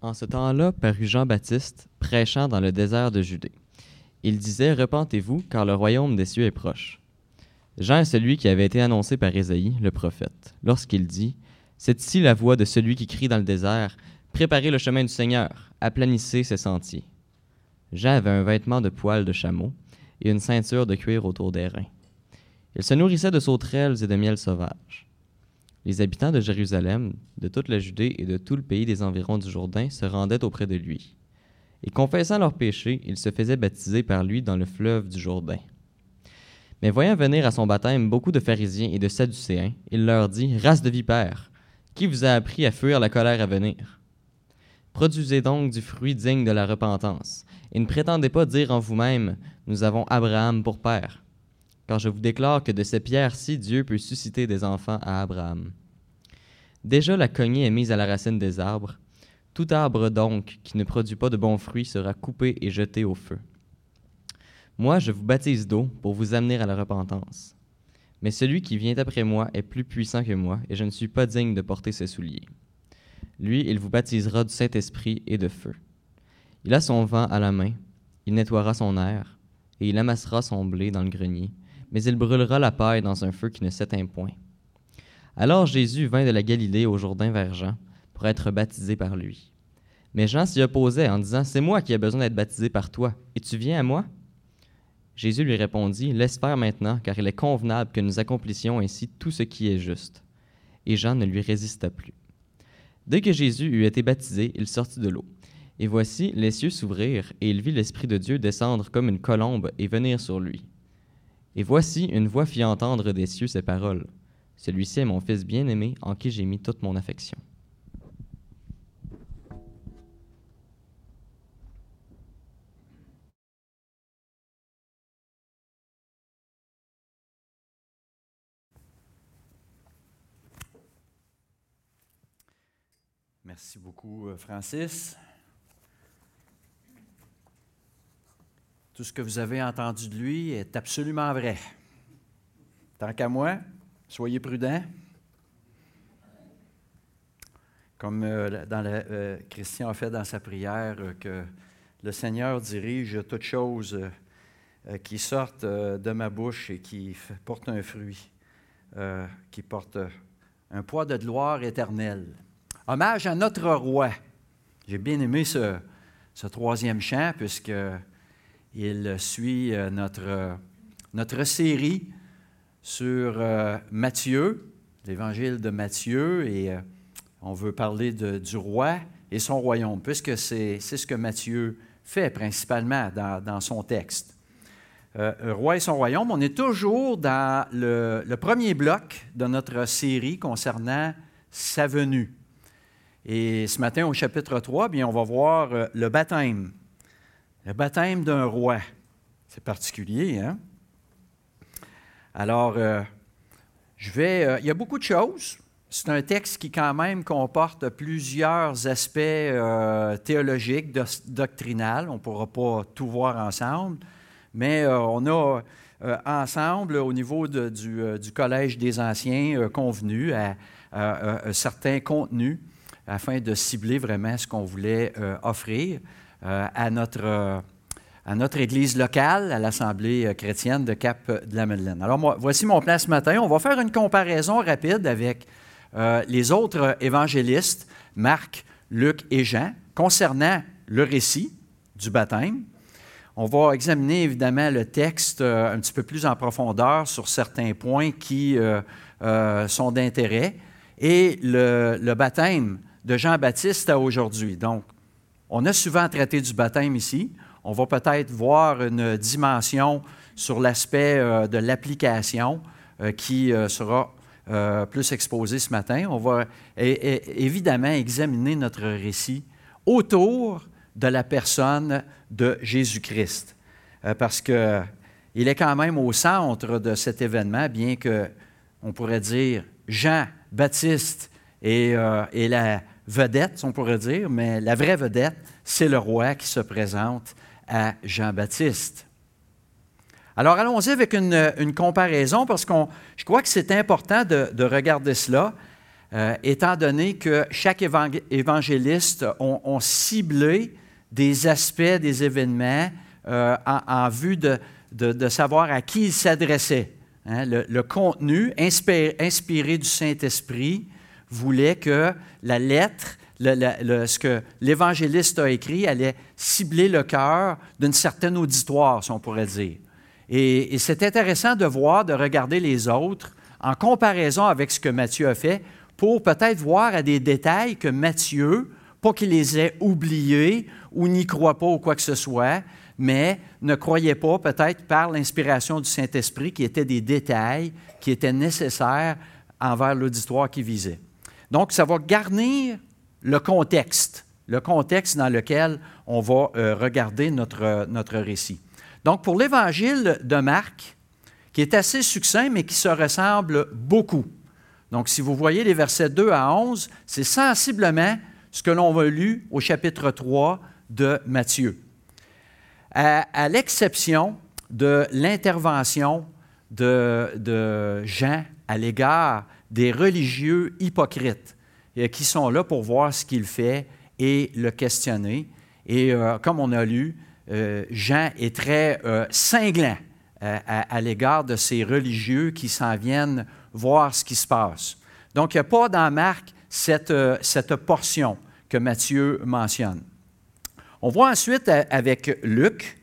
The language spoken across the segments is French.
En ce temps-là parut Jean-Baptiste, prêchant dans le désert de Judée. Il disait Repentez-vous, car le royaume des cieux est proche. Jean est celui qui avait été annoncé par Ésaïe, le prophète, lorsqu'il dit C'est ici la voix de celui qui crie dans le désert Préparez le chemin du Seigneur, aplanissez ses sentiers. Jean avait un vêtement de poils de chameau et une ceinture de cuir autour des reins. Il se nourrissait de sauterelles et de miel sauvage. Les habitants de Jérusalem, de toute la Judée et de tout le pays des environs du Jourdain se rendaient auprès de lui. Et confessant leurs péchés, ils se faisaient baptiser par lui dans le fleuve du Jourdain. Mais voyant venir à son baptême beaucoup de pharisiens et de sadducéens, il leur dit Race de vipères, qui vous a appris à fuir la colère à venir? Produisez donc du fruit digne de la repentance, et ne prétendez pas dire en vous-même Nous avons Abraham pour père car je vous déclare que de ces pierres-ci, Dieu peut susciter des enfants à Abraham. Déjà la cognée est mise à la racine des arbres. Tout arbre donc qui ne produit pas de bons fruits sera coupé et jeté au feu. Moi, je vous baptise d'eau pour vous amener à la repentance. Mais celui qui vient après moi est plus puissant que moi, et je ne suis pas digne de porter ses souliers. Lui, il vous baptisera du Saint-Esprit et de feu. Il a son vent à la main, il nettoiera son air, et il amassera son blé dans le grenier, mais il brûlera la paille dans un feu qui ne s'éteint point. Alors Jésus vint de la Galilée au Jourdain vers Jean pour être baptisé par lui. Mais Jean s'y opposait en disant C'est moi qui ai besoin d'être baptisé par toi, et tu viens à moi Jésus lui répondit Laisse faire maintenant, car il est convenable que nous accomplissions ainsi tout ce qui est juste. Et Jean ne lui résista plus. Dès que Jésus eut été baptisé, il sortit de l'eau. Et voici, les cieux s'ouvrirent, et il vit l'Esprit de Dieu descendre comme une colombe et venir sur lui. Et voici, une voix fit entendre des cieux ces paroles. Celui-ci est mon Fils bien-aimé, en qui j'ai mis toute mon affection. Merci beaucoup, euh, Francis. Tout ce que vous avez entendu de lui est absolument vrai. Tant qu'à moi, soyez prudents. Comme euh, dans euh, Christian a fait dans sa prière, euh, que le Seigneur dirige toutes choses qui sortent de ma bouche et qui portent un fruit, qui portent un poids de gloire éternelle. Hommage à notre roi. J'ai bien aimé ce, ce troisième chant puisque il suit euh, notre, euh, notre série sur euh, Matthieu, l'évangile de Matthieu, et on veut parler du roi et son royaume, puisque c'est ce que Matthieu fait principalement dans, son texte. roi et son royaume, on est toujours dans le, premier bloc de notre série concernant sa venue. Et ce matin, au chapitre 3, bien, on va voir le baptême. Le baptême d'un roi. C'est particulier, hein? Alors, euh, je vais. Euh, il y a beaucoup de choses. C'est un texte qui, quand même, comporte plusieurs aspects euh, théologiques, doctrinales. On ne pourra pas tout voir ensemble, mais on a ensemble, au niveau du, Collège des Anciens, convenu à, un certain contenu afin de cibler vraiment ce qu'on voulait offrir. Euh, à, notre, euh, à notre Église locale, à l'Assemblée euh, chrétienne de Cap de la Madeleine. Alors, voici mon plan ce matin. On va faire une comparaison rapide avec les autres évangélistes, Marc, Luc et Jean, concernant le récit du baptême. On va examiner évidemment le texte un petit peu plus en profondeur sur certains points qui sont d'intérêt et le, le, baptême de Jean-Baptiste à aujourd'hui. Donc, on a souvent traité du baptême ici. On va peut-être voir une dimension sur l'aspect euh, de l'application euh, qui euh, sera plus exposée ce matin. On va évidemment examiner notre récit autour de la personne de Jésus-Christ. parce qu'il est quand même au centre de cet événement, bien que on pourrait dire Jean, Baptiste et, et la vedette, on pourrait dire, mais la vraie vedette, c'est le roi qui se présente à Jean-Baptiste. Alors allons-y avec une, comparaison parce que je crois que c'est important de, regarder cela euh, étant donné que chaque évangéliste ont, ciblé des aspects des événements euh, en, vue de, savoir à qui ils s'adressaient. Hein. le, contenu inspiré, du Saint-Esprit voulait que la lettre, ce que l'évangéliste a écrit, allait cibler le cœur d'une certaine auditoire, si on pourrait dire. et c'est intéressant de voir, de regarder les autres en comparaison avec ce que Matthieu a fait pour peut-être voir à des détails que Matthieu, pas qu'il les ait oubliés ou n'y croit pas ou quoi que ce soit, mais ne croyait pas peut-être par l'inspiration du Saint-Esprit qui étaient des détails qui étaient nécessaires envers l'auditoire qui visait. Donc, ça va garnir le contexte, le contexte dans lequel on va euh, regarder notre, notre récit. Donc, pour l'évangile de Marc, qui est assez succinct, mais qui se ressemble beaucoup. Donc, si vous voyez les versets 2 à 11, c'est sensiblement ce que l'on a lu au chapitre 3 de Matthieu. À, l'exception de l'intervention de, de, Jean à l'égard des religieux hypocrites euh, qui sont là pour voir ce qu'il fait et le questionner. Et euh, comme on a lu, euh, Jean est très cinglant à, l'égard de ces religieux qui s'en viennent voir ce qui se passe. Donc, il n'y a pas dans Marc cette, cette portion que Matthieu mentionne. On voit ensuite avec Luc.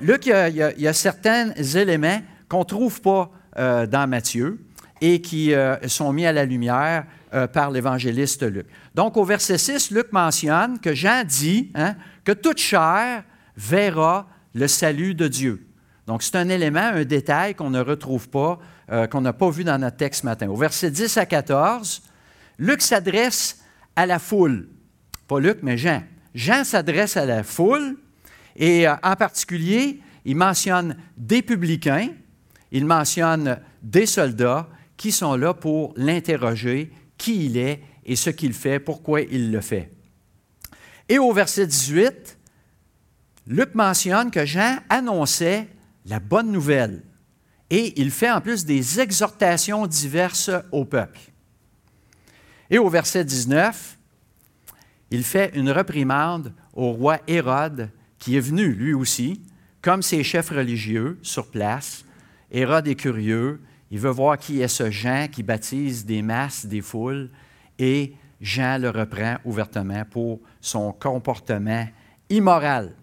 Luc, il y, a, certains éléments qu'on ne trouve pas dans Matthieu et qui sont mis à la lumière par l'évangéliste Luc. Donc, au verset 6, Luc mentionne que Jean dit hein, que toute chair verra le salut de Dieu. Donc, c'est un élément, un détail qu'on ne retrouve pas euh, qu'on n'a pas vu dans notre texte ce matin. Au verset 10 à 14, Luc s'adresse à la foule. Pas Luc, mais Jean. Jean s'adresse à la foule et euh, en particulier, il mentionne des publicains, il mentionne des soldats qui sont là pour l'interroger, qui il est et ce qu'il fait, pourquoi il le fait. Et au verset 18, Luc mentionne que Jean annonçait la bonne nouvelle et il fait en plus des exhortations diverses au peuple. Et au verset 19, il fait une reprimande au roi Hérode, qui est venu lui aussi, comme ses chefs religieux sur place. Hérode est curieux, il veut voir qui est ce Jean qui baptise des masses, des foules, et Jean le reprend ouvertement pour son comportement immoral.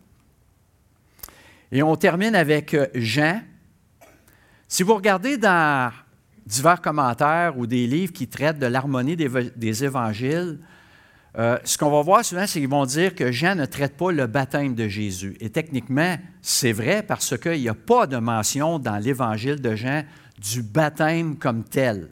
Et on termine avec Jean, si vous regardez dans divers commentaires ou des livres qui traitent de l'harmonie des, évangiles, euh, ce qu'on va voir souvent, c'est qu'ils vont dire que Jean ne traite pas le baptême de Jésus. Et techniquement, c'est vrai parce qu'il n'y a pas de mention dans l'évangile de Jean du baptême comme tel.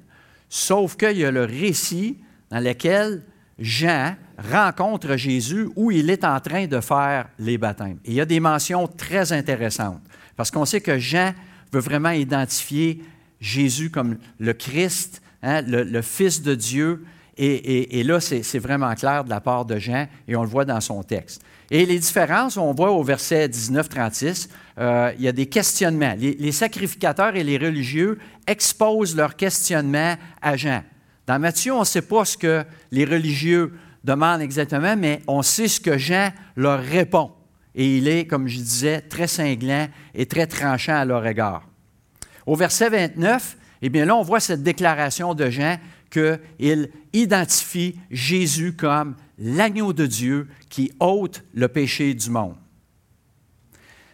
Sauf qu'il y a le récit dans lequel Jean rencontre Jésus où il est en train de faire les baptêmes. Et il y a des mentions très intéressantes parce qu'on sait que Jean veut vraiment identifier Jésus comme le Christ, hein, le, Fils de Dieu. Et, là, c'est vraiment clair de la part de Jean, et on le voit dans son texte. Et les différences, on voit au verset 19-36, euh, il y a des questionnements. Les, sacrificateurs et les religieux exposent leurs questionnements à Jean. Dans Matthieu, on ne sait pas ce que les religieux demandent exactement, mais on sait ce que Jean leur répond et il est, comme je disais, très cinglant et très tranchant à leur égard. Au verset 29, eh bien là, on voit cette déclaration de Jean qu'il identifie Jésus comme l'agneau de Dieu qui ôte le péché du monde.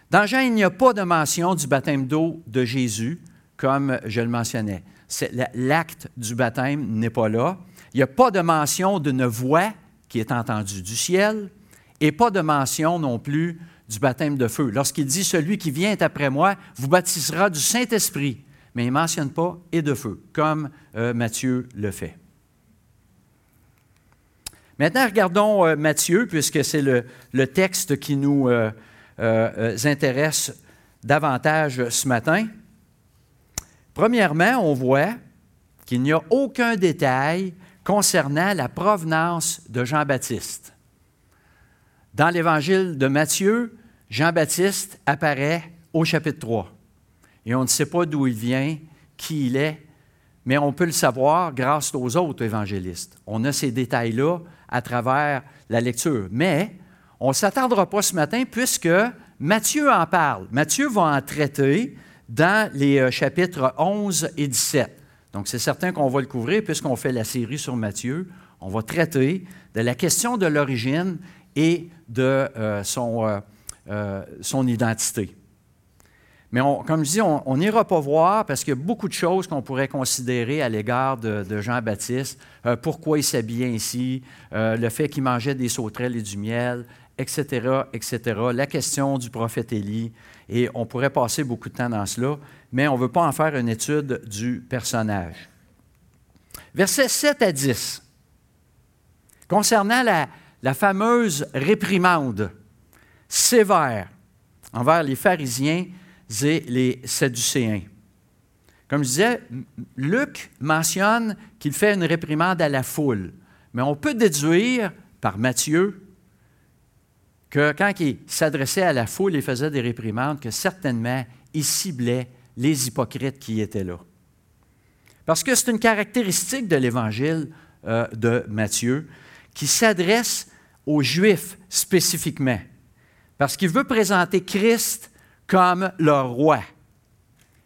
Dans Jean, il n'y a pas de mention du baptême d'eau de Jésus, comme je le mentionnais. L'acte du baptême n'est pas là. Il n'y a pas de mention d'une voix qui est entendue du ciel et pas de mention non plus du baptême de feu. Lorsqu'il dit Celui qui vient après moi vous baptisera du Saint-Esprit, mais il ne mentionne pas et de feu, comme euh, Matthieu le fait. Maintenant, regardons euh, Matthieu, puisque c'est le, texte qui nous euh, intéresse davantage ce matin. Premièrement, on voit qu'il n'y a aucun détail concernant la provenance de Jean-Baptiste. Dans l'évangile de Matthieu, Jean-Baptiste apparaît au chapitre 3. Et on ne sait pas d'où il vient, qui il est, mais on peut le savoir grâce aux autres évangélistes. On a ces détails-là à travers la lecture. Mais on ne s'attardera pas ce matin puisque Matthieu en parle. Matthieu va en traiter dans les euh, chapitres 11 et 17. Donc, c'est certain qu'on va le couvrir puisqu'on fait la série sur Matthieu. On va traiter de la question de l'origine et de euh, euh, son identité. Mais comme je dis, on n'ira pas voir parce qu'il y a beaucoup de choses qu'on pourrait considérer à l'égard de, Jean-Baptiste. Euh, pourquoi il s'habillait ainsi, euh, le fait qu'il mangeait des sauterelles et du miel, etc., etc. La question du prophète Élie. Et on pourrait passer beaucoup de temps dans cela, mais on ne veut pas en faire une étude du personnage. Versets 7 à 10. Concernant la fameuse réprimande sévère envers les pharisiens et les Sadducéens. Comme je disais, Luc mentionne qu'il fait une réprimande à la foule, mais on peut déduire par Matthieu que quand il s'adressait à la foule et faisait des réprimandes, que certainement il ciblait les hypocrites qui étaient là. Parce que c'est une caractéristique de l'évangile euh, de Matthieu qui s'adresse aux Juifs spécifiquement, parce qu'il veut présenter Christ comme leur roi.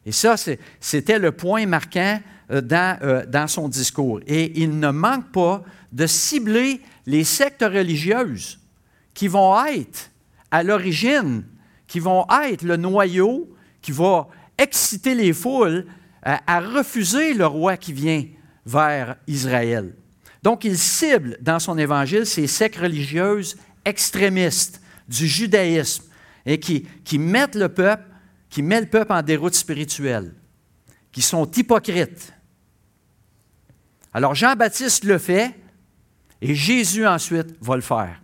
Et ça, c'était le point marquant euh, dans, euh, dans son discours. Et il ne manque pas de cibler les sectes religieuses qui vont être à l'origine, qui vont être le noyau qui va exciter les foules à, à refuser le roi qui vient vers Israël. Donc, il cible dans son évangile ces sectes religieuses extrémistes du judaïsme, et qui, mettent le peuple, qui met le peuple en déroute spirituelle, qui sont hypocrites. Alors Jean-Baptiste le fait et Jésus ensuite va le faire.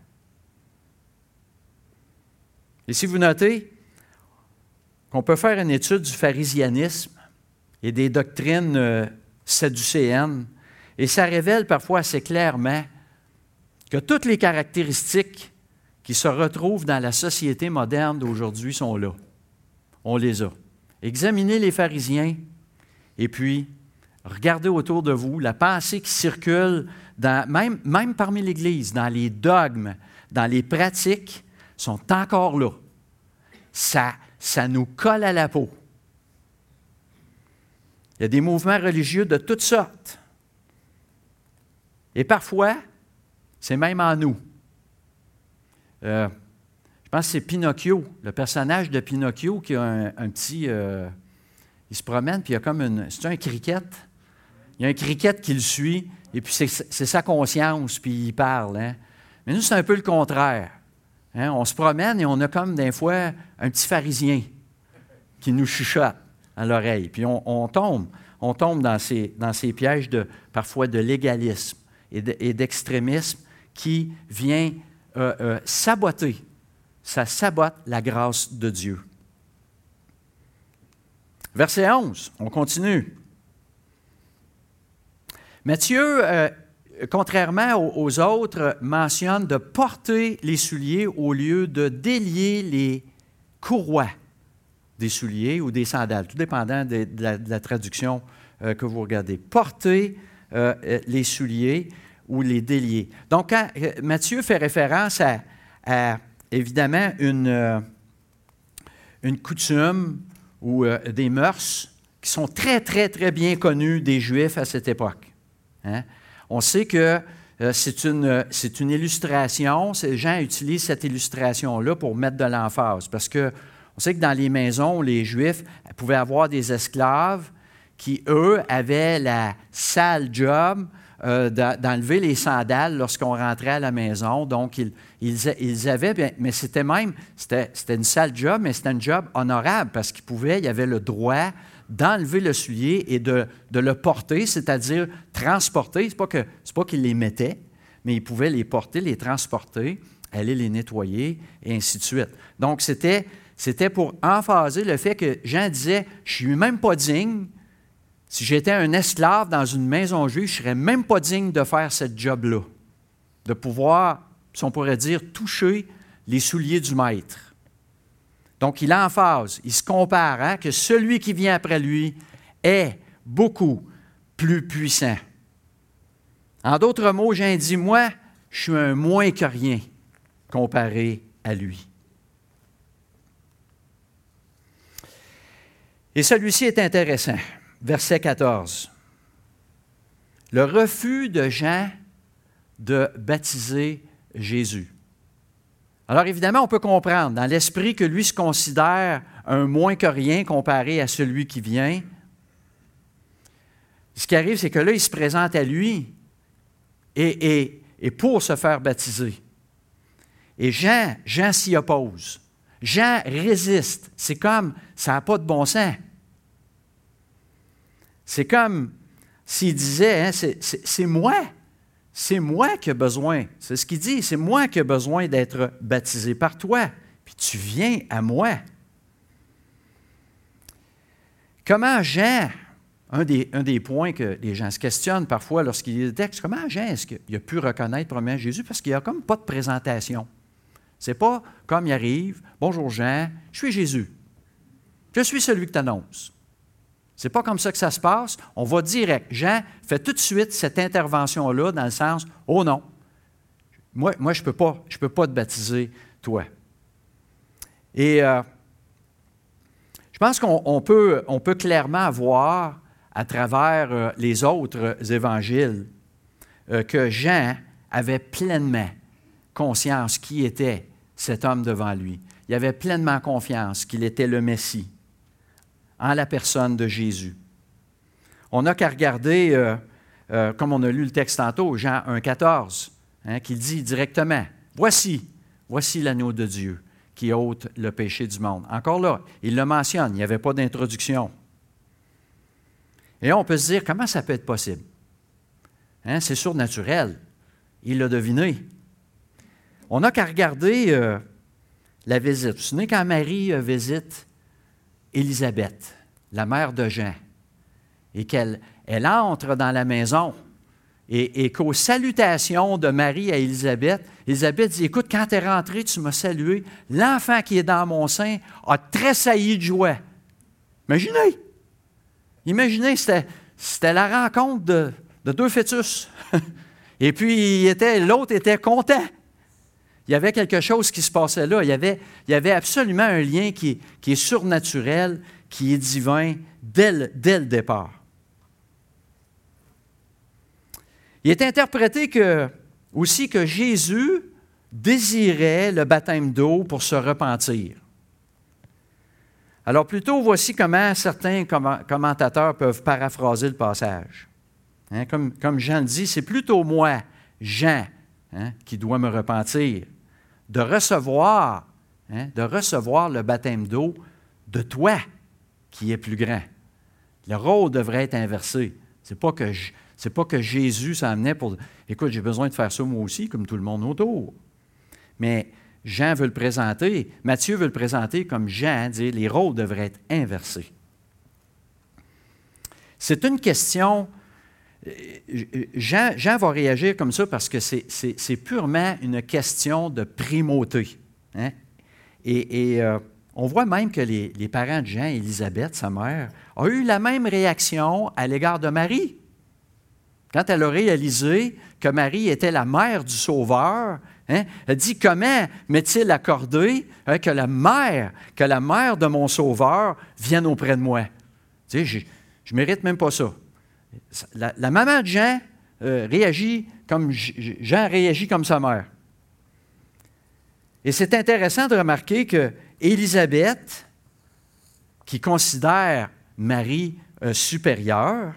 Et si vous notez qu'on peut faire une étude du pharisianisme et des doctrines euh, sadducéennes, et ça révèle parfois assez clairement que toutes les caractéristiques se retrouvent dans la société moderne d'aujourd'hui sont là. On les a. Examinez les pharisiens et puis regardez autour de vous la pensée qui circule, même, même parmi l'Église, dans les dogmes, dans les pratiques, sont encore là. Ça, ça nous colle à la peau. Il y a des mouvements religieux de toutes sortes. Et parfois, c'est même en nous. Euh, je pense que c'est Pinocchio, le personnage de Pinocchio qui a un, petit. Euh, il se promène, puis il y a comme une. C'est un cricket. Il y a un cricket qui le suit, et puis c'est sa conscience, puis il parle. Hein. Mais nous, c'est un peu le contraire. Hein. On se promène et on a comme des fois un petit pharisien qui nous chuchote à l'oreille. Puis on, tombe, on tombe dans ces, dans ces pièges de, parfois de légalisme et d'extrémisme qui vient euh, euh, saboter, ça sabote la grâce de Dieu. Verset 11, on continue. Matthieu, euh, contrairement aux, autres, mentionne de porter les souliers au lieu de délier les courroies des souliers ou des sandales, tout dépendant de, la, traduction que vous regardez. Porter les souliers ou les déliés. Donc, quand euh, Matthieu fait référence à, évidemment une, euh, une coutume ou euh, des mœurs qui sont très, très, très bien connues des Juifs à cette époque. Hein. On sait que c'est une, une illustration. Ces gens utilisent cette illustration-là pour mettre de l'emphase parce que on sait que dans les maisons, les Juifs pouvaient avoir des esclaves qui, eux, avaient la sale job euh, d'enlever les sandales lorsqu'on rentrait à la maison. Donc, ils, ils, avaient, mais c'était même, c'était une sale job, mais c'était un job honorable parce qu'ils pouvaient, il y avait le droit d'enlever le soulier et de, le porter, c'est-à-dire transporter. Ce n'est pas qu'ils les mettaient, mais ils pouvaient les porter, les transporter, aller les nettoyer, et ainsi de suite. Donc, c'était pour emphaser le fait que Jean disait, je ne suis même pas digne si j'étais un esclave dans une maison juive, je ne serais même pas digne de faire ce job-là, de pouvoir, si on pourrait dire, toucher les souliers du maître. Donc, il phase, il se compare, hein, que celui qui vient après lui est beaucoup plus puissant. En d'autres mots, dit, moi, je suis un moins que rien comparé à lui. Et celui-ci est intéressant. Verset 14. Le refus de Jean de baptiser Jésus. Alors évidemment, on peut comprendre dans l'esprit que lui se considère un moins que rien comparé à celui qui vient. Ce qui arrive, c'est que là, il se présente à lui et, et pour se faire baptiser. Et Jean, Jean s'y oppose. Jean résiste. C'est comme, ça n'a pas de bon sens. C'est comme s'il disait, hein, c'est moi, c'est moi qui ai besoin, c'est ce qu'il dit, c'est moi qui ai besoin d'être baptisé par toi, puis tu viens à moi. Comment Jean, un des, points que les gens se questionnent parfois lorsqu'il lit le texte, comment Jean est-ce qu'il a pu reconnaître premièrement Jésus? Parce qu'il n'y a comme pas de présentation. C'est pas comme il arrive, bonjour Jean, je suis Jésus. Je suis celui que tu annonces. C'est pas comme ça que ça se passe. On va direct. Jean fait tout de suite cette intervention-là dans le sens Oh non, moi, je ne peux, pas, peux pas te baptiser, toi. Et euh, je pense qu'on peut, on peut clairement voir à travers euh, les autres évangiles euh, que Jean avait pleinement conscience qui était cet homme devant lui. Il avait pleinement confiance qu'il était le Messie en la personne de Jésus. On n'a qu'à regarder, euh, euh, comme on a lu le texte tantôt, Jean 1,14, hein, qui dit directement Voici, voici l'agneau de Dieu qui ôte le péché du monde. Encore là, il le mentionne, il n'y avait pas d'introduction. Et on peut se dire comment ça peut être possible? Hein, C'est surnaturel. Il l'a deviné. On n'a qu'à regarder euh, la visite. Vous vous souvenez quand Marie visite Élisabeth, la mère de Jean, et qu'elle elle entre dans la maison et, qu'aux salutations de Marie à Élisabeth, Élisabeth dit, écoute, quand tu es rentrée, tu m'as salué, l'enfant qui est dans mon sein a tressailli de joie. Imaginez, imaginez, c'était la rencontre de, deux fœtus. et puis, l'autre était content. Il y avait quelque chose qui se passait là. Il y avait, absolument un lien qui, est surnaturel, qui est divin dès le, dès le départ. Il est interprété que, aussi que Jésus désirait le baptême d'eau pour se repentir. Alors plutôt, voici comment certains commentateurs peuvent paraphraser le passage. Hein, comme, comme Jean le dit, c'est plutôt moi, Jean, Hein, qui doit me repentir, de recevoir, hein, de recevoir le baptême d'eau de toi qui est plus grand. Le rôle devrait être inversé. Ce n'est pas, que pas que Jésus s'amenait pour Écoute, j'ai besoin de faire ça moi aussi, comme tout le monde autour. Mais Jean veut le présenter, Matthieu veut le présenter comme Jean, dit les rôles devraient être inversés. C'est une question Jean, va réagir comme ça parce que c'est purement une question de primauté. Hein? Et, euh, on voit même que les, parents de Jean, Élisabeth, sa mère, ont eu la même réaction à l'égard de Marie. Quand elle a réalisé que Marie était la mère du Sauveur, hein, elle dit Comment m'est-il accordé hein, que la mère, que la mère de mon Sauveur vienne auprès de moi? Je ne mérite même pas ça. La, maman de Jean euh, réagit comme Jean réagit comme sa mère. Et c'est intéressant de remarquer que Élisabeth, qui considère Marie euh, supérieure,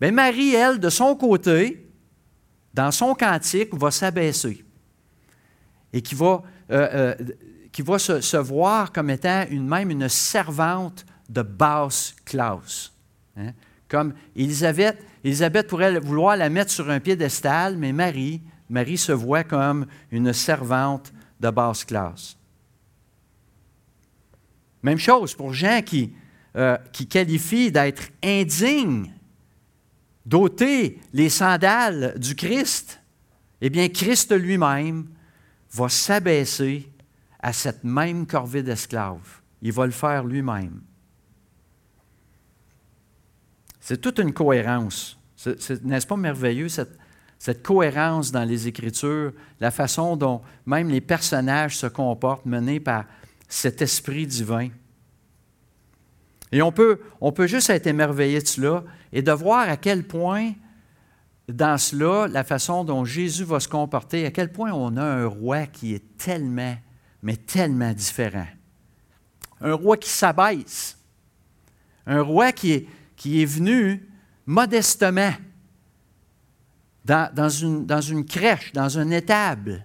bien Marie, elle, de son côté, dans son cantique, va s'abaisser et qui va, euh, qui va se, voir comme étant une, même une servante de basse classe. Hein. Comme Élisabeth, pourrait vouloir la mettre sur un piédestal, mais Marie, Marie se voit comme une servante de basse classe. Même chose pour Jean qui, euh, qui qualifie d'être indigne d'ôter les sandales du Christ. Eh bien, Christ lui-même va s'abaisser à cette même corvée d'esclaves. Il va le faire lui-même. C'est toute une cohérence N'est-ce pas merveilleux, cette, cohérence dans les Écritures, la façon dont même les personnages se comportent, menés par cet esprit divin? Et on peut, on peut juste être émerveillé de cela et de voir à quel point, dans cela, la façon dont Jésus va se comporter, à quel point on a un roi qui est tellement, mais tellement différent. Un roi qui s'abaisse. Un roi qui est, qui est venu modestement dans, une, crèche, dans une étable,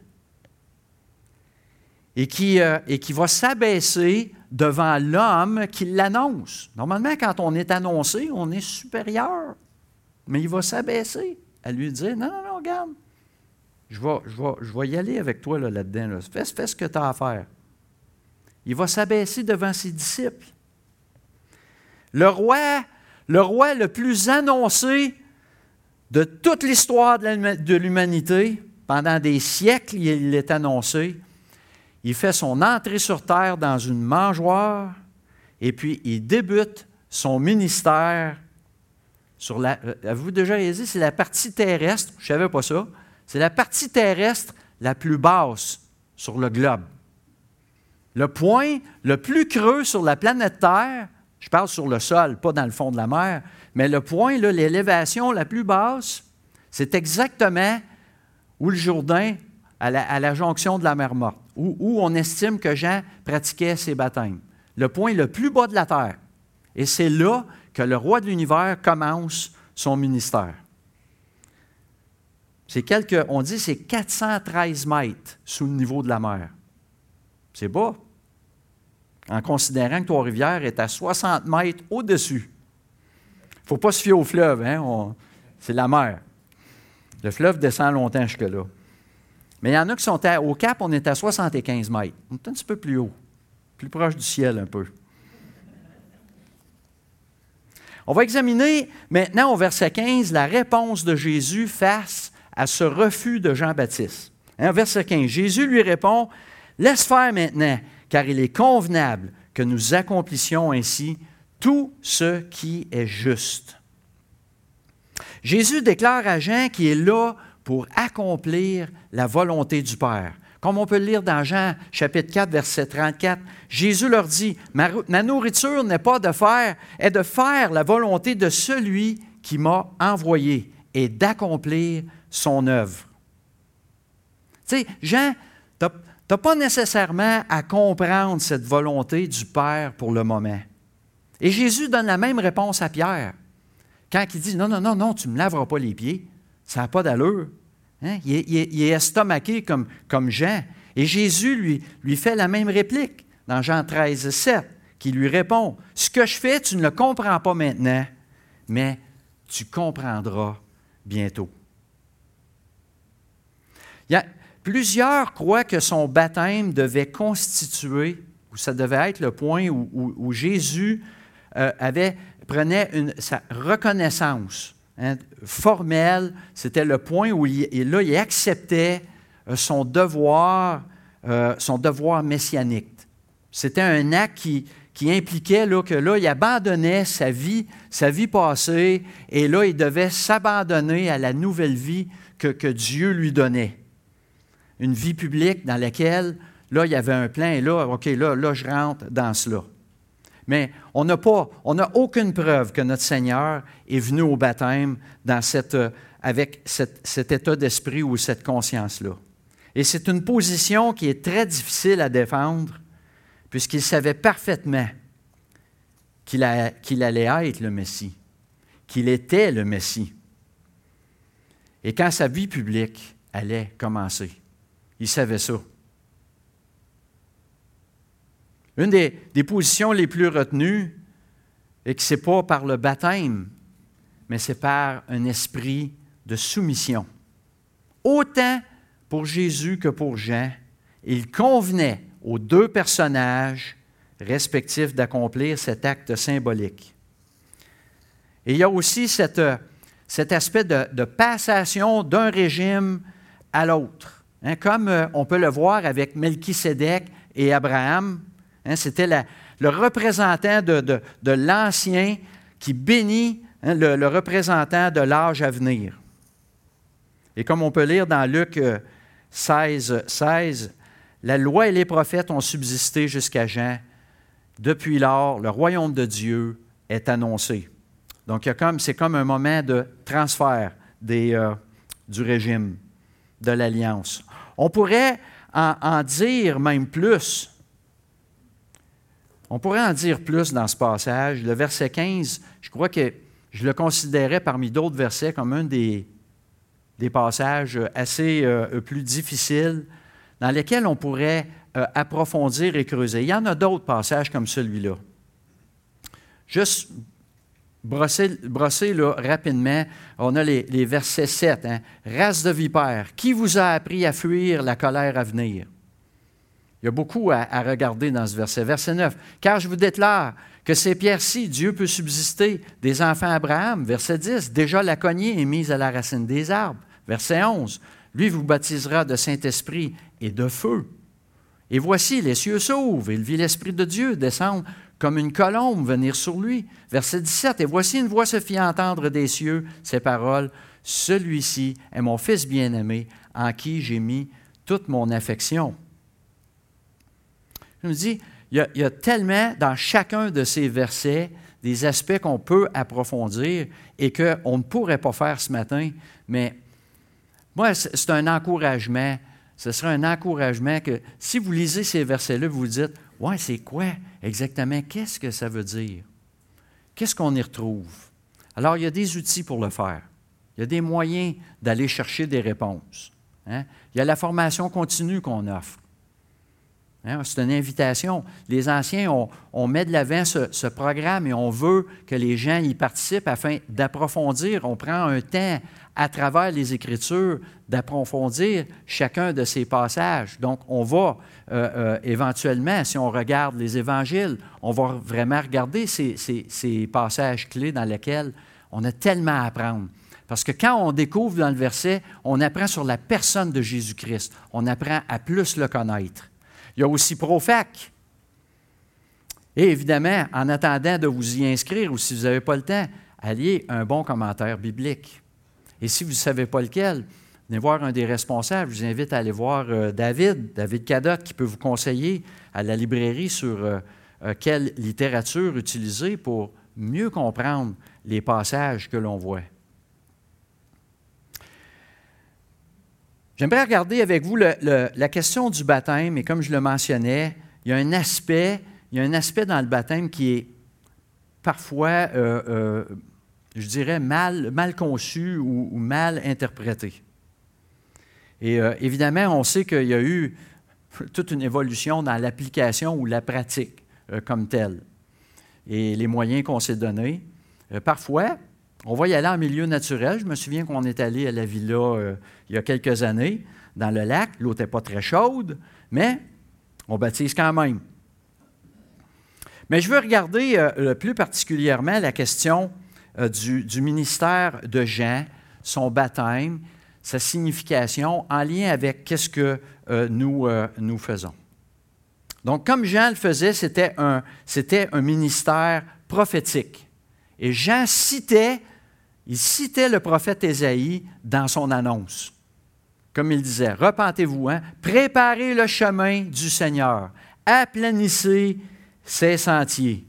et qui, euh, et qui va s'abaisser devant l'homme qui l'annonce. Normalement, quand on est annoncé, on est supérieur. Mais il va s'abaisser à lui dire Non, non, non, regarde, je vais, y aller avec toi là-dedans. Fais, fais, ce que tu as à faire. Il va s'abaisser devant ses disciples. Le roi, le roi le plus annoncé de toute l'histoire de l'humanité, pendant des siècles, il est annoncé il fait son entrée sur terre dans une mangeoire et puis il débute son ministère. Euh, avez-vous déjà dit, la partie terrestre, je ne savais pas ça, c'est la partie terrestre la plus basse sur le globe. Le point le plus creux sur la planète Terre, je parle sur le sol, pas dans le fond de la mer, mais le point, l'élévation la plus basse, c'est exactement où le Jourdain à la, jonction de la mer Morte, où, on estime que Jean pratiquait ses baptêmes. Le point le plus bas de la terre. Et c'est là que le roi de l'univers commence son ministère. C'est quelques, on dit c'est 413 mètres sous le niveau de la mer. C'est bas. En considérant que Trois-Rivières est à 60 mètres au-dessus. Il ne faut pas se fier au fleuve, hein? c'est la mer. Le fleuve descend longtemps jusque-là. Mais il y en a qui sont au cap, on est à 75 mètres. On est un petit peu plus haut, plus proche du ciel un peu. On va examiner maintenant au verset 15 la réponse de Jésus face à ce refus de Jean-Baptiste. Hein, verset 15, Jésus lui répond, Laisse faire maintenant, car il est convenable que nous accomplissions ainsi tout ce qui est juste. Jésus déclare à Jean qu'il est là pour accomplir la volonté du Père. Comme on peut le lire dans Jean chapitre 4, verset 34, Jésus leur dit, ma, nourriture n'est pas de faire, est de faire la volonté de celui qui m'a envoyé et d'accomplir son œuvre. Tu sais, Jean, tu n'as pas nécessairement à comprendre cette volonté du Père pour le moment. Et Jésus donne la même réponse à Pierre. Quand il dit, non, non, non, non, tu ne me laveras pas les pieds. Ça n'a pas d'allure. Hein? Il, est, estomaqué comme, comme Jean. Et Jésus lui, lui fait la même réplique dans Jean 13, 7, qui lui répond, Ce que je fais, tu ne le comprends pas maintenant, mais tu comprendras bientôt. Plusieurs croient que son baptême devait constituer, ou ça devait être le point où, Jésus euh, prenait sa reconnaissance Hein, formel, c'était le point où il, là, acceptait euh, son devoir, euh, son devoir messianique. C'était un acte qui, impliquait là, que là, il abandonnait sa vie, sa vie passée, et là, il devait s'abandonner à la nouvelle vie que, Dieu lui donnait. Une vie publique dans laquelle, là, il y avait un plan, et là, OK, là, là je rentre dans cela. Mais on n'a pas, on n'a aucune preuve que notre Seigneur est venu au baptême cette, avec cet état d'esprit ou cette conscience-là. Et c'est une position qui est très difficile à défendre, puisqu'il savait parfaitement qu'il allait être le Messie, qu'il était le Messie. Et quand sa vie publique allait commencer, il savait ça. Une des, positions les plus retenues est que ce n'est pas par le baptême, mais c'est par un esprit de soumission. Autant pour Jésus que pour Jean, il convenait aux deux personnages respectifs d'accomplir cet acte symbolique. Il y a aussi cet aspect de, passation d'un régime à l'autre. Hein, comme euh, on peut le voir avec Melchisédek et Abraham, Hein, c'était le représentant de, l'ancien qui bénit hein, le, représentant de l'âge à venir. Et comme on peut lire dans Luc 16, euh, 16, la loi et les prophètes ont subsisté jusqu'à Jean. Depuis lors, le royaume de Dieu est annoncé. Donc, c'est comme un moment de transfert euh, du régime, de l'alliance. On pourrait en, dire même plus. On pourrait en dire plus dans ce passage. Le verset 15, je crois que je le considérais parmi d'autres versets comme un des, passages assez euh, plus difficiles dans lesquels on pourrait euh, approfondir et creuser. Il y en a d'autres passages comme celui-là. Juste brosser, brosser là, rapidement, on a les, versets 7. Hein. Race de vipères, qui vous a appris à fuir la colère à venir? Il y a beaucoup à, regarder dans ce verset. Verset 9. Car je vous déclare que ces pierres-ci, Dieu peut subsister des enfants Abraham. Verset 10. Déjà la cognée est mise à la racine des arbres. Verset 11. Lui vous baptisera de Saint-Esprit et de feu. Et voici, les cieux s'ouvrent, et il vit l'Esprit de Dieu descendre comme une colombe venir sur lui. Verset 17, Et voici une voix se fit entendre des cieux ces paroles, Celui-ci est mon Fils bien-aimé, en qui j'ai mis toute mon affection. Je me dis, il y, a, tellement dans chacun de ces versets des aspects qu'on peut approfondir et qu'on ne pourrait pas faire ce matin, mais moi, c'est un encouragement. Ce serait un encouragement que si vous lisez ces versets-là, vous vous dites Ouais, c'est quoi exactement? Qu'est-ce que ça veut dire? Qu'est-ce qu'on y retrouve? Alors, il y a des outils pour le faire. Il y a des moyens d'aller chercher des réponses. Hein? Il y a la formation continue qu'on offre. Hein, c'est une invitation. Les anciens, on, met de l'avant ce, programme et on veut que les gens y participent afin d'approfondir. On prend un temps à travers les Écritures d'approfondir chacun de ces passages. Donc, on va euh, euh, éventuellement, si on regarde les Évangiles, on va vraiment regarder ces, ces passages clés dans lesquels on a tellement à apprendre. Parce que quand on découvre dans le verset, on apprend sur la personne de Jésus-Christ. On apprend à plus le connaître. Il y a aussi Profac. Et évidemment, en attendant de vous y inscrire ou si vous n'avez pas le temps, alliez un bon commentaire biblique. Et si vous ne savez pas lequel, venez voir un des responsables. Je vous invite à aller voir euh, David, David Cadotte, qui peut vous conseiller à la librairie sur euh, euh, quelle littérature utiliser pour mieux comprendre les passages que l'on voit. J'aimerais regarder avec vous la question du baptême, et comme je le mentionnais, il y a un aspect, il y a un aspect dans le baptême qui est parfois, euh, euh, je dirais, mal, mal conçu ou, mal interprété. Et euh, évidemment, on sait qu'il y a eu toute une évolution dans l'application ou la pratique comme telle, et les moyens qu'on s'est donnés. parfois, on va y aller en milieu naturel. Je me souviens qu'on est allé à la villa euh, il y a quelques années, dans le lac. L'eau n'était pas très chaude, mais on baptise quand même. Mais je veux regarder euh, plus particulièrement la question euh, du, ministère de Jean, son baptême, sa signification en lien avec qu'est-ce que nous, nous faisons. Donc, comme Jean le faisait, c'était un, un ministère prophétique. Et Jean citait il citait le prophète Ésaïe dans son annonce. Comme il disait, repentez-vous, hein? préparez le chemin du Seigneur, aplanissez ses sentiers.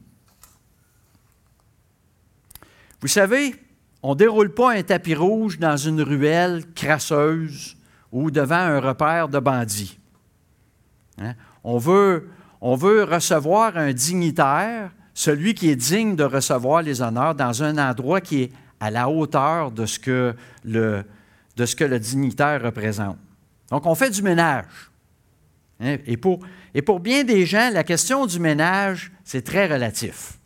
Vous savez, on ne déroule pas un tapis rouge dans une ruelle crasseuse ou devant un repère de bandits. Hein? On, veut, on veut recevoir un dignitaire, celui qui est digne de recevoir les honneurs, dans un endroit qui est à la hauteur de ce que le, dignitaire représente. Donc, on fait du ménage. Hein, et, pour, et pour bien des gens, la question du ménage, c'est très relatif.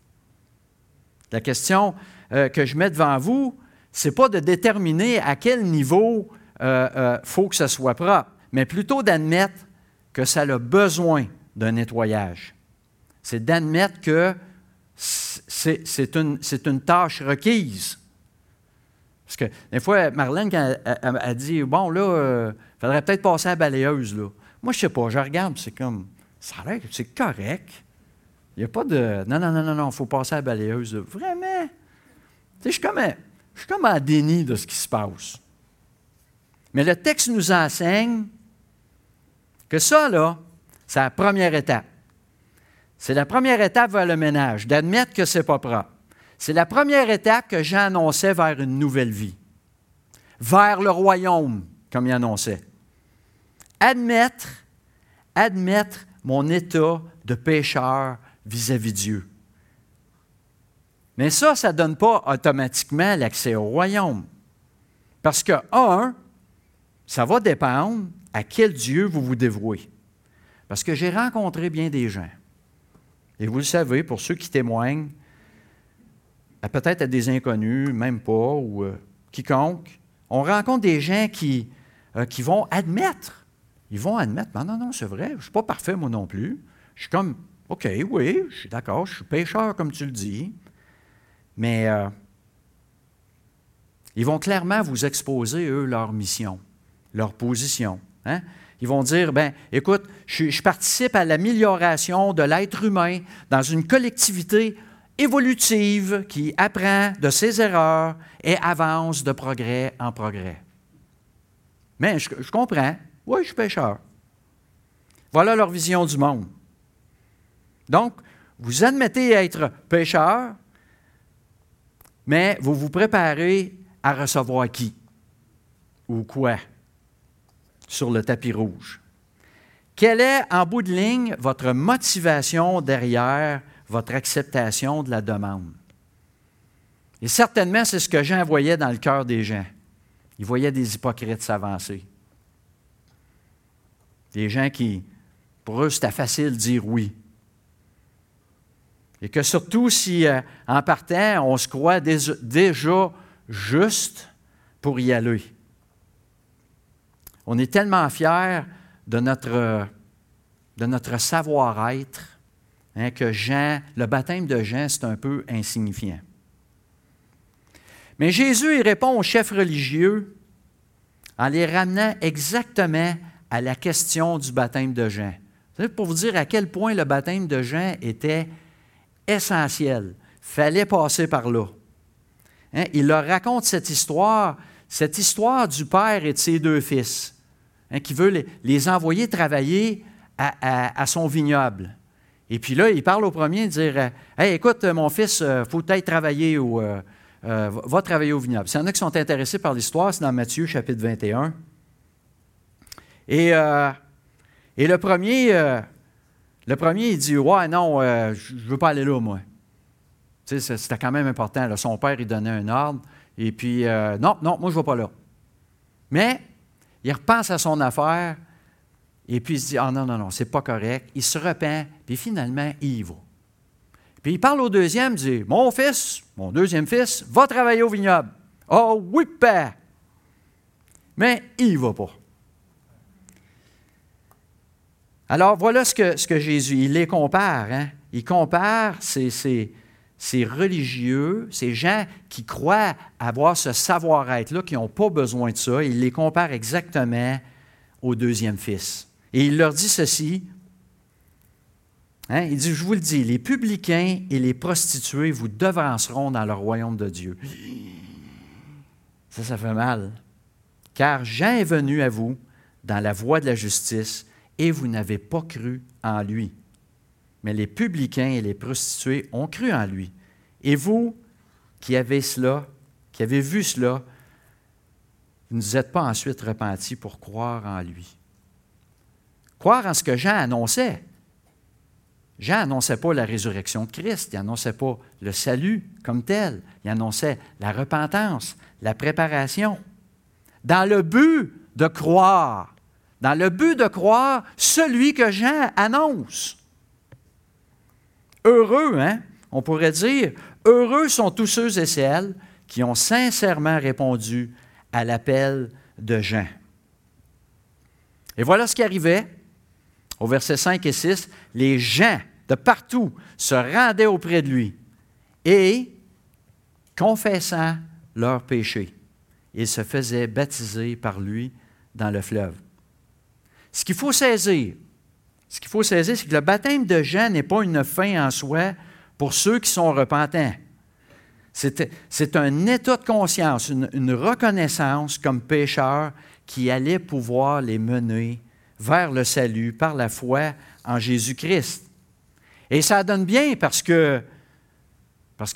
La question euh, que je mets devant vous, ce n'est pas de déterminer à quel niveau il euh, euh, faut que ce soit propre, mais plutôt d'admettre que ça a besoin d'un nettoyage. C'est d'admettre que c'est une, tâche requise. Parce que des fois, Marlène, quand elle, a dit Bon, là, il euh, faudrait peut-être passer à la balayeuse. Là. Moi, je sais pas, je regarde, c'est comme Ça a l'air c'est correct. Il n'y a pas de Non, non, non, non, non, il faut passer à la balayeuse. Vraiment? je suis comme, je comme en déni de ce qui se passe. Mais le texte nous enseigne que ça, là, c'est la première étape. C'est la première étape vers le ménage, d'admettre que ce n'est pas propre. C'est la première étape que Jean annonçait vers une nouvelle vie, vers le royaume, comme il annonçait. Admettre, admettre mon état de pécheur vis-à-vis Dieu. Mais ça, ça ne donne pas automatiquement l'accès au royaume. Parce que, un, ça va dépendre à quel Dieu vous vous dévouez. Parce que j'ai rencontré bien des gens. Et vous le savez, pour ceux qui témoignent, peut-être à des inconnus, même pas, ou euh, quiconque, on rencontre des gens qui, euh, qui vont admettre. Ils vont admettre, non, non, non, c'est vrai, je ne suis pas parfait moi non plus. Je suis comme, OK, oui, je suis d'accord, je suis pécheur comme tu le dis, mais euh, ils vont clairement vous exposer, eux, leur mission, leur position. Hein? Ils vont dire, ben, écoute, je, participe à l'amélioration de l'être humain dans une collectivité évolutive qui apprend de ses erreurs et avance de progrès en progrès. Mais je, comprends. Oui, je suis pécheur. Voilà leur vision du monde. Donc, vous admettez être pécheur, mais vous vous préparez à recevoir qui ou quoi sur le tapis rouge? Quelle est, en bout de ligne, votre motivation derrière votre acceptation de la demande? Et certainement, c'est ce que Jean voyait dans le cœur des gens. Il voyait des hypocrites s'avancer. Des gens qui, pour eux, c'était facile de dire oui. Et que surtout si, euh, en partant, on se croit déjà juste pour y aller. On est tellement fiers de notre, de notre savoir-être hein, que Jean, le baptême de Jean, c'est un peu insignifiant. Mais Jésus il répond aux chefs religieux en les ramenant exactement à la question du baptême de Jean. Pour vous dire à quel point le baptême de Jean était essentiel. fallait passer par là. Hein, il leur raconte cette histoire, cette histoire du père et de ses deux fils. Hein, qui veut les, envoyer travailler à, son vignoble. Et puis là, il parle au premier, dire euh, Hey, écoute, mon fils, il euh, faut peut-être travailler au. Euh, va travailler au vignoble. S'il y en a qui sont intéressés par l'histoire, c'est dans Matthieu chapitre 21. Et, et le premier, le premier, il dit Ouais, non, je ne veux pas aller là, moi. Tu sais, c'était quand même important. Son père, il donnait un ordre. Et puis, non, non, moi, je ne vais pas là. Mais il repense à son affaire, et puis il se dit, ah non, non, non, c'est pas correct. Il se repent, puis finalement, il y va. Puis il parle au deuxième, il dit, mon fils, mon deuxième fils, va travailler au vignoble. Oh oui, père. Mais il va pas. Alors voilà ce que, ce que Jésus, il les compare. Hein? Il compare ces, ces religieux, ces gens qui croient avoir ce savoir-être-là, qui n'ont pas besoin de ça, il les compare exactement au deuxième fils. Et il leur dit ceci. Hein, il dit, je vous le dis, les publicains et les prostituées vous devanceront dans le royaume de Dieu. Ça, ça fait mal. Car Jean est venu à vous dans la voie de la justice et vous n'avez pas cru en lui. Mais les publicains et les prostituées ont cru en lui. Et vous, qui avez cela, qui avez vu cela, vous ne vous êtes pas ensuite repentis pour croire en lui. Croire en ce que Jean annonçait. Jean n'annonçait pas la résurrection de Christ, il n'annonçait pas le salut comme tel, il annonçait la repentance, la préparation, dans le but de croire, dans le but de croire celui que Jean annonce. Heureux, hein? On pourrait dire, heureux sont tous ceux et celles qui ont sincèrement répondu à l'appel de Jean. Et voilà ce qui arrivait. Au verset 5 et 6, les gens de partout se rendaient auprès de lui et, confessant leurs péchés, ils se faisaient baptiser par lui dans le fleuve. Ce qu'il faut saisir, ce qu'il faut saisir, c'est que le baptême de Jean n'est pas une fin en soi pour ceux qui sont repentants. C'est un état de conscience, une, une reconnaissance comme pécheur qui allait pouvoir les mener vers le salut par la foi en Jésus-Christ. Et ça donne bien parce que,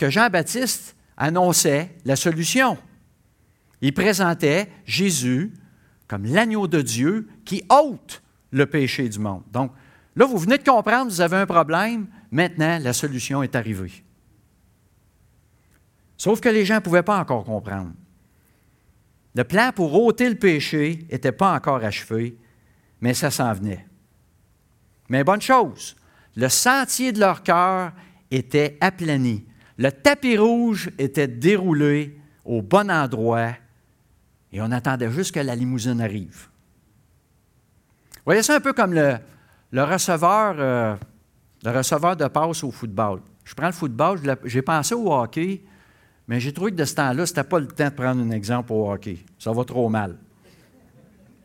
Jean-Baptiste annonçait la solution. Il présentait Jésus comme l'agneau de Dieu qui ôte le péché du monde. Donc, là, vous venez de comprendre, vous avez un problème, maintenant, la solution est arrivée. Sauf que les gens ne pouvaient pas encore comprendre. Le plan pour ôter le péché n'était pas encore achevé, mais ça s'en venait. Mais bonne chose, le sentier de leur cœur était aplani. Le tapis rouge était déroulé au bon endroit et on attendait juste que la limousine arrive. Voyez ça un peu comme le, receveur, euh, le receveur de passe au football. Je prends le football, j'ai pensé au hockey, mais j'ai trouvé que de ce temps-là, ce n'était pas le temps de prendre un exemple au hockey. Ça va trop mal.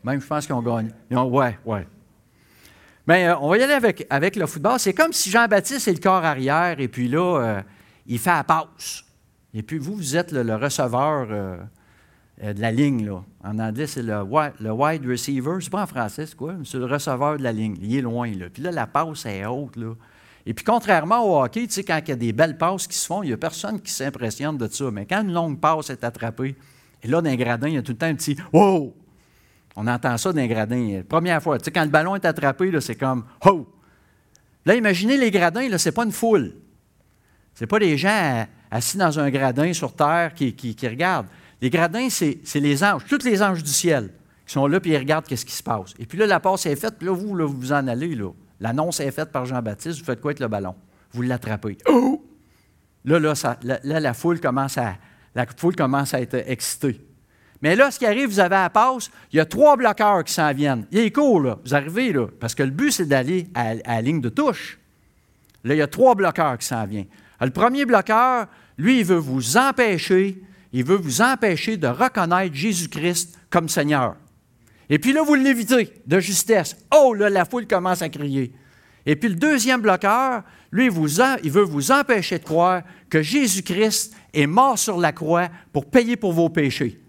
Même, je pense qu'ils ont gagné. ouais, ouais. Mais euh, on va y aller avec, avec le football. C'est comme si Jean-Baptiste est le corps arrière et puis là, euh, il fait la passe. Et puis vous, vous êtes le, receveur euh, de la ligne. Là. En anglais, c'est le, wide receiver. C'est pas en français, c'est quoi? C'est le receveur de la ligne. Il est loin. Là. Puis là, la passe est haute. Là. Et puis, contrairement au hockey, tu sais, quand il y a des belles passes qui se font, il n'y a personne qui s'impressionne de ça. Mais quand une longue passe est attrapée, et là, dans un gradin, il y a tout le temps un petit Wow! On entend ça dans les gradins. Première fois, tu sais, quand le ballon est attrapé, c'est comme Oh! Là, imaginez les gradins, ce n'est pas une foule. Ce n'est pas des gens assis dans un gradin sur terre qui, regardent. Les gradins, c'est les anges, tous les anges du ciel qui sont là et ils regardent qu'est-ce qui se passe. Et puis là, la passe est faite, puis là, vous, là, vous en allez. L'annonce est faite par Jean-Baptiste, vous faites quoi avec le ballon? Vous l'attrapez. Oh! Là, là, là, la foule commence à, la foule commence à être excitée. Mais là, ce qui arrive, vous avez à la passe, il y a trois bloqueurs qui s'en viennent. Il est court, là. Vous arrivez, là. Parce que le but, c'est d'aller à, la ligne de touche. Là, il y a trois bloqueurs qui s'en viennent. le premier bloqueur, lui, il veut vous empêcher, il veut vous empêcher de reconnaître Jésus-Christ comme Seigneur. Et puis là, vous l'évitez de justesse. Oh, là, la foule commence à crier. Et puis le deuxième bloqueur, lui, il veut vous empêcher de croire que Jésus-Christ est mort sur la croix pour payer pour vos péchés.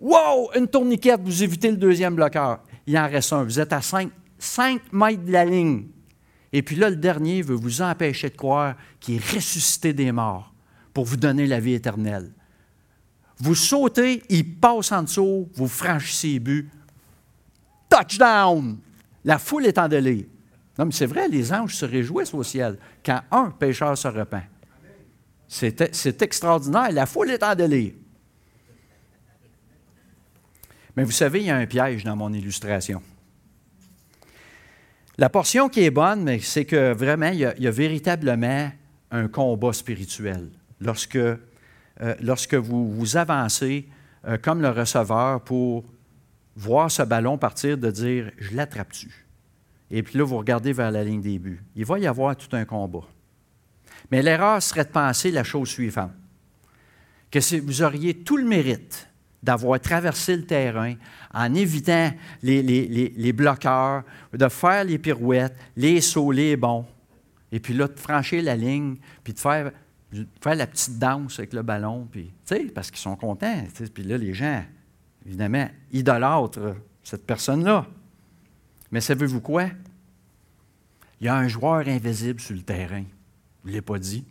Wow! Une tourniquette, vous évitez le deuxième bloqueur. Il en reste un. Vous êtes à 5, mètres de la ligne. Et puis là, le dernier veut vous empêcher de croire qu'il est ressuscité des morts pour vous donner la vie éternelle. Vous sautez, il passe en dessous, vous franchissez les buts. Touchdown! La foule est en délire. Non, mais c'est vrai, les anges se réjouissent au ciel quand un pécheur se repent. C'est extraordinaire. La foule est en délire. Mais vous savez, il y a un piège dans mon illustration. La portion qui est bonne, c'est que vraiment, il y, a, véritablement un combat spirituel. Lorsque, euh, vous, vous avancez euh, comme le receveur pour voir ce ballon partir, de dire Je l'attrape-tu? Et puis là, vous regardez vers la ligne des buts. Il va y avoir tout un combat. Mais l'erreur serait de penser la chose suivante que vous auriez tout le mérite d'avoir traversé le terrain en évitant les, bloqueurs, de faire les pirouettes, les sauts, les bons, et puis là, de franchir la ligne, puis de faire, faire la petite danse avec le ballon, puis, parce qu'ils sont contents. Puis là, les gens, évidemment, idolâtrent cette personne-là. Mais savez-vous quoi? Il y a un joueur invisible sur le terrain. Je ne l'ai pas dit.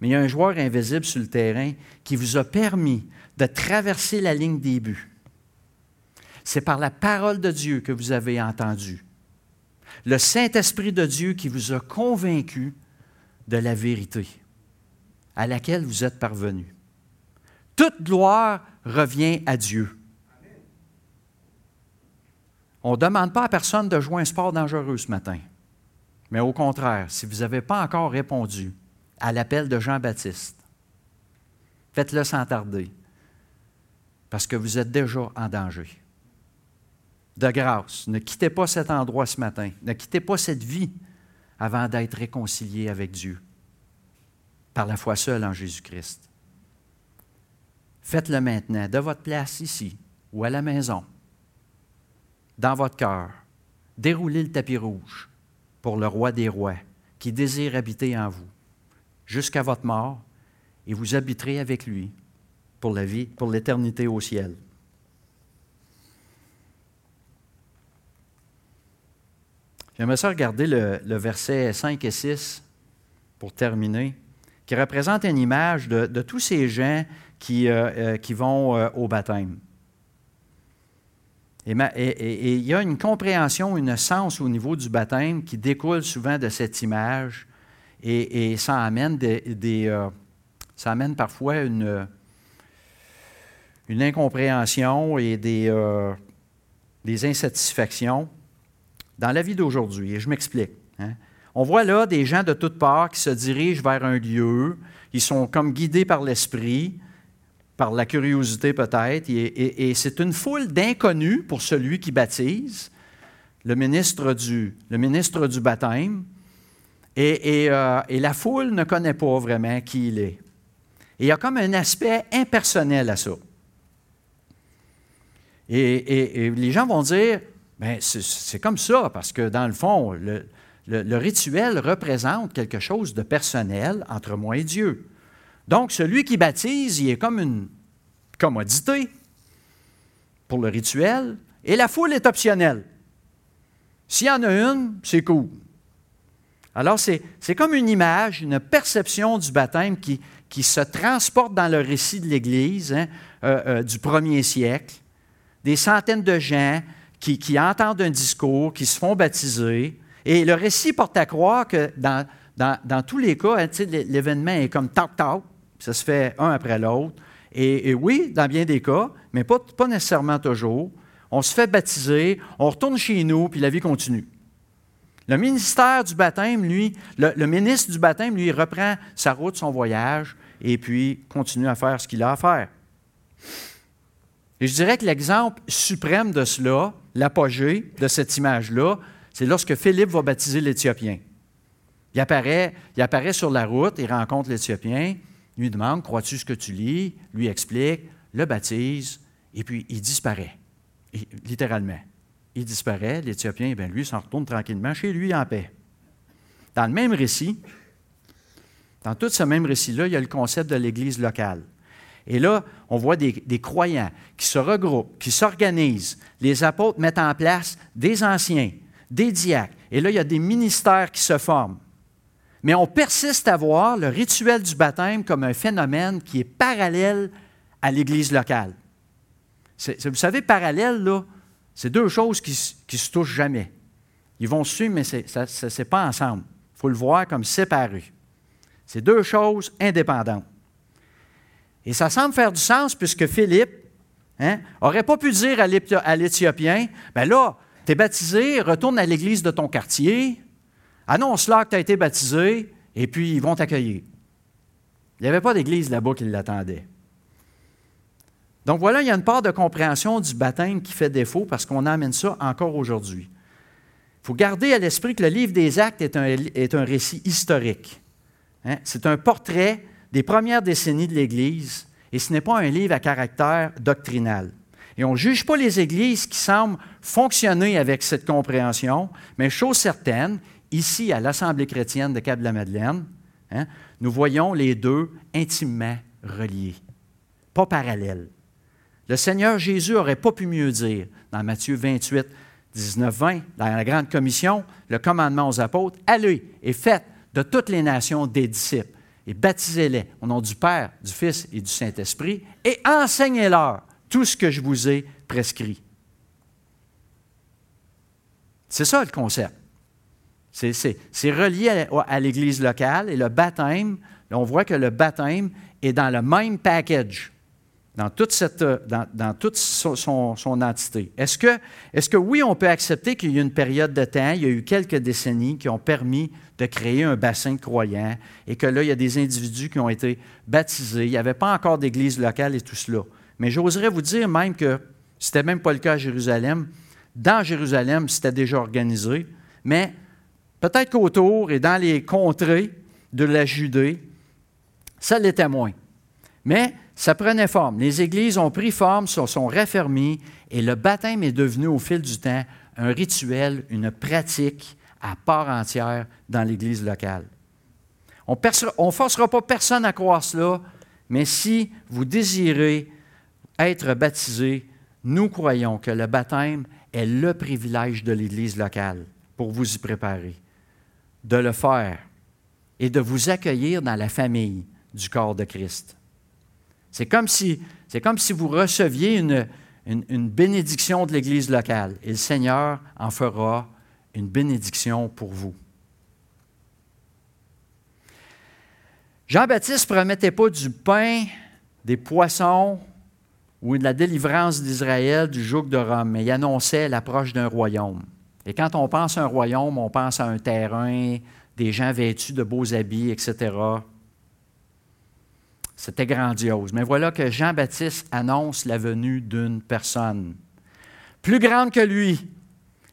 Mais il y a un joueur invisible sur le terrain qui vous a permis de traverser la ligne des buts. C'est par la parole de Dieu que vous avez entendu. Le Saint-Esprit de Dieu qui vous a convaincu de la vérité à laquelle vous êtes parvenu. Toute gloire revient à Dieu. On ne demande pas à personne de jouer un sport dangereux ce matin. Mais au contraire, si vous n'avez pas encore répondu à l'appel de Jean-Baptiste, faites-le sans tarder parce que vous êtes déjà en danger. De grâce, ne quittez pas cet endroit ce matin, ne quittez pas cette vie avant d'être réconcilié avec Dieu par la foi seule en Jésus-Christ. Faites-le maintenant, de votre place ici ou à la maison, dans votre cœur. Déroulez le tapis rouge pour le roi des rois qui désire habiter en vous jusqu'à votre mort et vous habiterez avec lui pour la vie, pour l'éternité au ciel. J'aimerais ça regarder le, verset 5 et 6 pour terminer, qui représente une image de, tous ces gens qui, euh, euh, qui vont euh, au baptême. Et, il y a une compréhension, une sens au niveau du baptême qui découle souvent de cette image et, ça, amène des, ça amène parfois une, incompréhension et des, des insatisfactions dans la vie d'aujourd'hui. Et je m'explique. Hein. On voit là des gens de toutes parts qui se dirigent vers un lieu. Ils sont comme guidés par l'esprit, par la curiosité peut-être. Et, c'est une foule d'inconnus pour celui qui baptise, le ministre du, le ministre du baptême. Et, euh, et, la foule ne connaît pas vraiment qui il est. Et il y a comme un aspect impersonnel à ça. Et, les gens vont dire, Bien, c'est comme ça, parce que dans le fond, le, rituel représente quelque chose de personnel entre moi et Dieu. Donc, celui qui baptise, il est comme une commodité pour le rituel, et la foule est optionnelle. S'il y en a une, c'est cool. Alors, c'est comme une image, une perception du baptême qui, se transporte dans le récit de l'Église hein, euh, euh, du premier siècle. Des centaines de gens qui, entendent un discours, qui se font baptiser. Et le récit porte à croire que dans, dans, tous les cas, hein, l'événement est comme tac-tac, ça se fait un après l'autre. Et, oui, dans bien des cas, mais pas, pas nécessairement toujours. On se fait baptiser, on retourne chez nous, puis la vie continue. Le ministère du baptême, lui, le, ministre du baptême, lui, reprend sa route, son voyage, et puis continue à faire ce qu'il a à faire. Et je dirais que l'exemple suprême de cela, l'apogée de cette image-là, c'est lorsque Philippe va baptiser l'Éthiopien. Il apparaît, il apparaît sur la route, il rencontre l'Éthiopien, lui demande Crois-tu ce que tu lis? Lui explique, le baptise, et puis il disparaît. littéralement. Il disparaît, l'Éthiopien, bien lui, s'en retourne tranquillement chez lui en paix. Dans le même récit, dans tout ce même récit-là, il y a le concept de l'Église locale. Et là, on voit des, croyants qui se regroupent, qui s'organisent. Les apôtres mettent en place des anciens, des diacres. Et là, il y a des ministères qui se forment. Mais on persiste à voir le rituel du baptême comme un phénomène qui est parallèle à l'Église locale. vous savez, parallèle, là, c'est deux choses qui ne se touchent jamais. Ils vont se suivre, mais ce n'est pas ensemble. Il faut le voir comme séparé. C'est deux choses indépendantes. Et ça semble faire du sens puisque Philippe n'aurait hein, pas pu dire à l'Éthiopien, ben là, tu es baptisé, retourne à l'église de ton quartier, annonce-leur que tu as été baptisé, et puis ils vont t'accueillir. Il n'y avait pas d'église là-bas qui l'attendait. Donc voilà, il y a une part de compréhension du baptême qui fait défaut parce qu'on amène ça encore aujourd'hui. Il faut garder à l'esprit que le livre des Actes est un, récit historique. Hein. C'est un portrait des premières décennies de l'Église, et ce n'est pas un livre à caractère doctrinal. Et on ne juge pas les églises qui semblent fonctionner avec cette compréhension, mais chose certaine, ici à l'Assemblée chrétienne de Cap-de-la-Madeleine, hein, nous voyons les deux intimement reliés, pas parallèles. Le Seigneur Jésus n'aurait pas pu mieux dire dans Matthieu 28, 19, 20, dans la Grande Commission, le commandement aux apôtres, allez et faites de toutes les nations des disciples et baptisez-les au nom du Père, du Fils et du Saint-Esprit, et enseignez-leur tout ce que je vous ai prescrit. C'est ça le concept. C'est relié à, l'Église locale et le baptême, on voit que le baptême est dans le même package, dans toute, cette, dans, toute son, son, entité. Est-ce que, est que oui, on peut accepter qu'il y a une période de temps, il y a eu quelques décennies qui ont permis de créer un bassin de croyants et que là, il y a des individus qui ont été baptisés. Il n'y avait pas encore d'église locale et tout cela. Mais j'oserais vous dire même que ce n'était même pas le cas à Jérusalem. Dans Jérusalem, c'était déjà organisé, mais peut-être qu'autour et dans les contrées de la Judée, ça l'était moins. Mais ça prenait forme. Les églises ont pris forme, se sont raffermies et le baptême est devenu au fil du temps un rituel, une pratique à part entière dans l'Église locale. On ne forcera pas personne à croire cela, Mais si vous désirez être baptisé, nous croyons que le baptême est le privilège de l'Église locale pour vous y préparer, de le faire et de vous accueillir dans la famille du corps de Christ. C'est comme si, vous receviez une, une, bénédiction de l'Église locale et le Seigneur en fera une bénédiction pour vous. Jean-Baptiste ne promettait pas du pain, des poissons ou de la délivrance d'Israël du joug de Rome, mais il annonçait l'approche d'un royaume. Et quand on pense à un royaume, on pense à un terrain, des gens vêtus de beaux habits, etc. C'était grandiose. Mais voilà que Jean-Baptiste annonce la venue d'une personne plus grande que lui.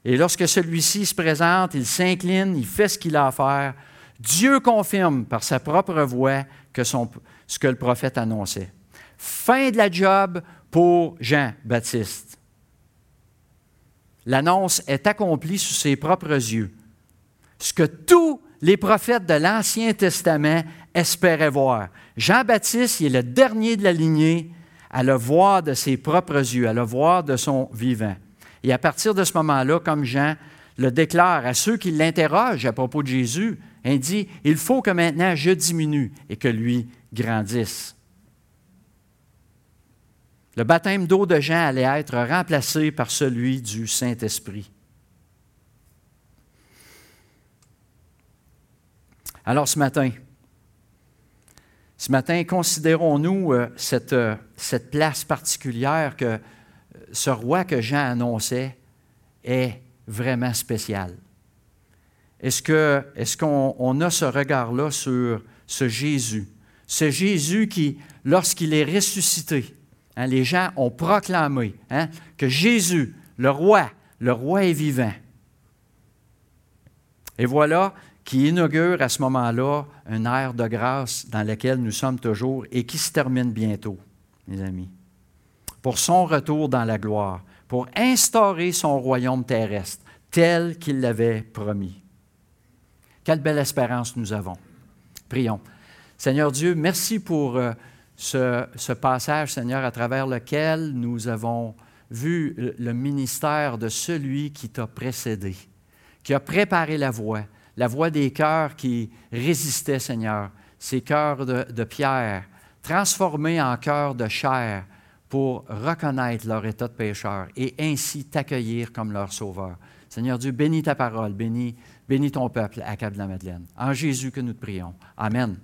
Et lorsque celui-ci se présente, il s'incline, il fait ce qu'il a à faire. Dieu confirme par sa propre voix que ce que le prophète annonçait. Fin de la job pour Jean-Baptiste. L'annonce est accomplie sous ses propres yeux. Ce que tous les prophètes de l'Ancien Testament espéraient voir. Jean-Baptiste, il est le dernier de la lignée à le voir de ses propres yeux, à le voir de son vivant. Et à partir de ce moment-là, comme Jean le déclare à ceux qui l'interrogent à propos de Jésus, il dit, il faut que maintenant je diminue et que lui grandisse. Le baptême d'eau de Jean allait être remplacé par celui du Saint-Esprit. Alors ce matin, ce matin, considérons-nous euh, cette, euh, cette, place particulière que euh, ce roi que Jean annonçait est vraiment spécial. Est-ce qu'on est a ce regard-là sur ce Jésus? Ce Jésus qui, lorsqu'il est ressuscité, hein, les gens ont proclamé hein, que Jésus, le roi, le roi est vivant. Et voilà qui inaugure à ce moment-là un ère de grâce dans lequel nous sommes toujours et qui se termine bientôt, mes amis, pour son retour dans la gloire, pour instaurer son royaume terrestre tel qu'il l'avait promis. Quelle belle espérance nous avons. Prions. Seigneur Dieu, merci pour euh, ce, passage, Seigneur, à travers lequel nous avons vu le ministère de celui qui t'a précédé, qui a préparé la voie, la voix des cœurs qui résistaient, Seigneur, ces cœurs de, pierre, transformés en cœurs de chair pour reconnaître leur état de pécheur et ainsi t'accueillir comme leur sauveur. Seigneur Dieu, bénis ta parole, bénis, bénis ton peuple à Cap de la Madeleine. En Jésus que nous te prions. Amen.